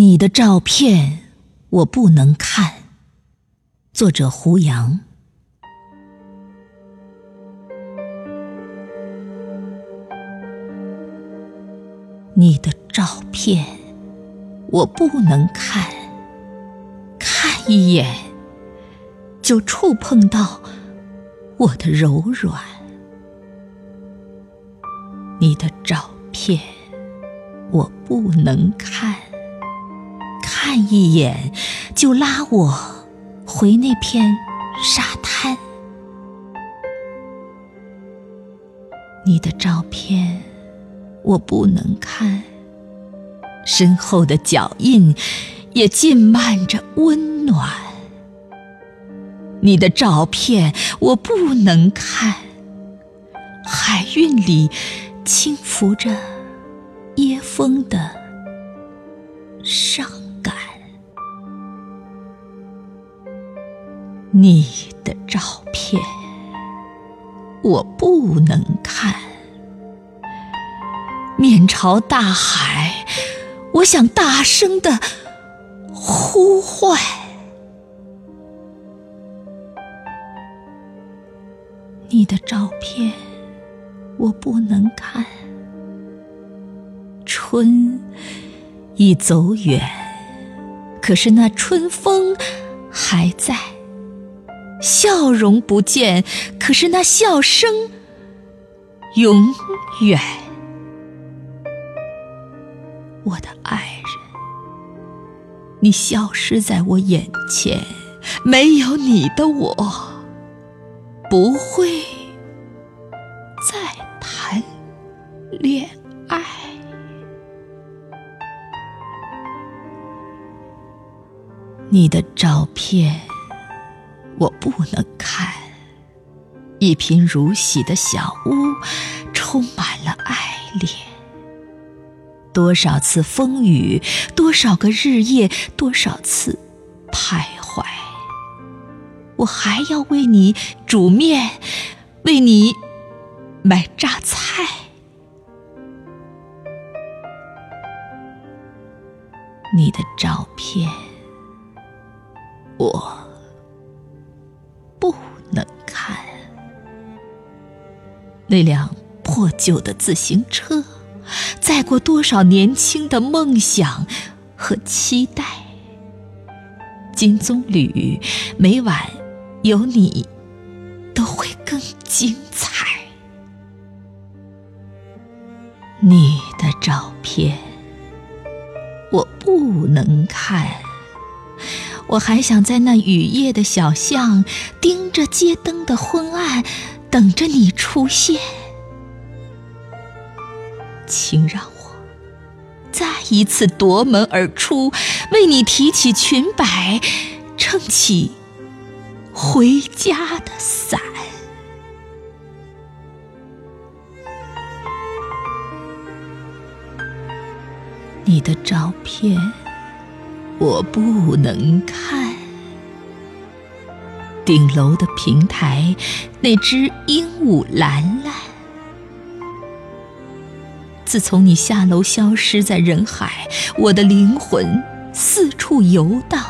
你的照片我不能看。作者胡杨。你的照片我不能看，看一眼就触碰到我的柔软。你的照片我不能看。看一眼，就拉我回那片沙滩。你的照片我不能看，身后的脚印也浸漫着温暖。你的照片我不能看，海韵里轻拂着椰风的伤。你的照片我不能看，面朝大海，我想大声的呼唤。你的照片我不能看，春已走远，可是那春风还在。笑容不见，可是那笑声永远。我的爱人，你消失在我眼前，没有你的我不会再谈恋爱。你的照片。我不能看一贫如洗的小屋，充满了爱恋。多少次风雨，多少个日夜，多少次徘徊。我还要为你煮面，为你买榨菜。你的照片，我。那辆破旧的自行车，载过多少年轻的梦想和期待。金棕榈，每晚有你，都会更精彩。你的照片，我不能看。我还想在那雨夜的小巷，盯着街灯的昏暗。等着你出现，请让我再一次夺门而出，为你提起裙摆，撑起回家的伞。你的照片我不能看。顶楼的平台，那只鹦鹉兰兰。自从你下楼消失在人海，我的灵魂四处游荡，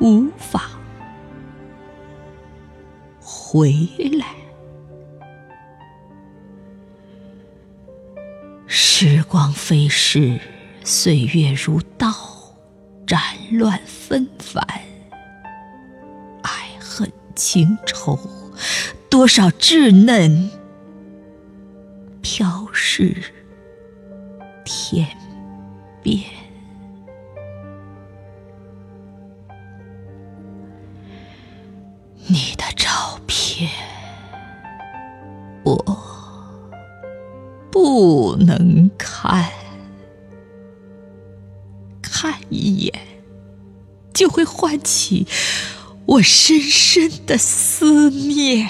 无法回来。时光飞逝，岁月如刀，斩乱纷繁。情愁，多少稚嫩飘逝天边。你的照片，我不能看，看一眼就会唤起。我深深的思念，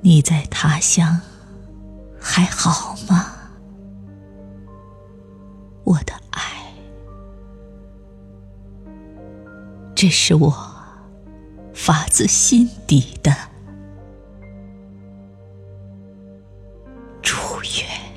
你在他乡还好吗？我的爱，这是我发自心底的祝愿。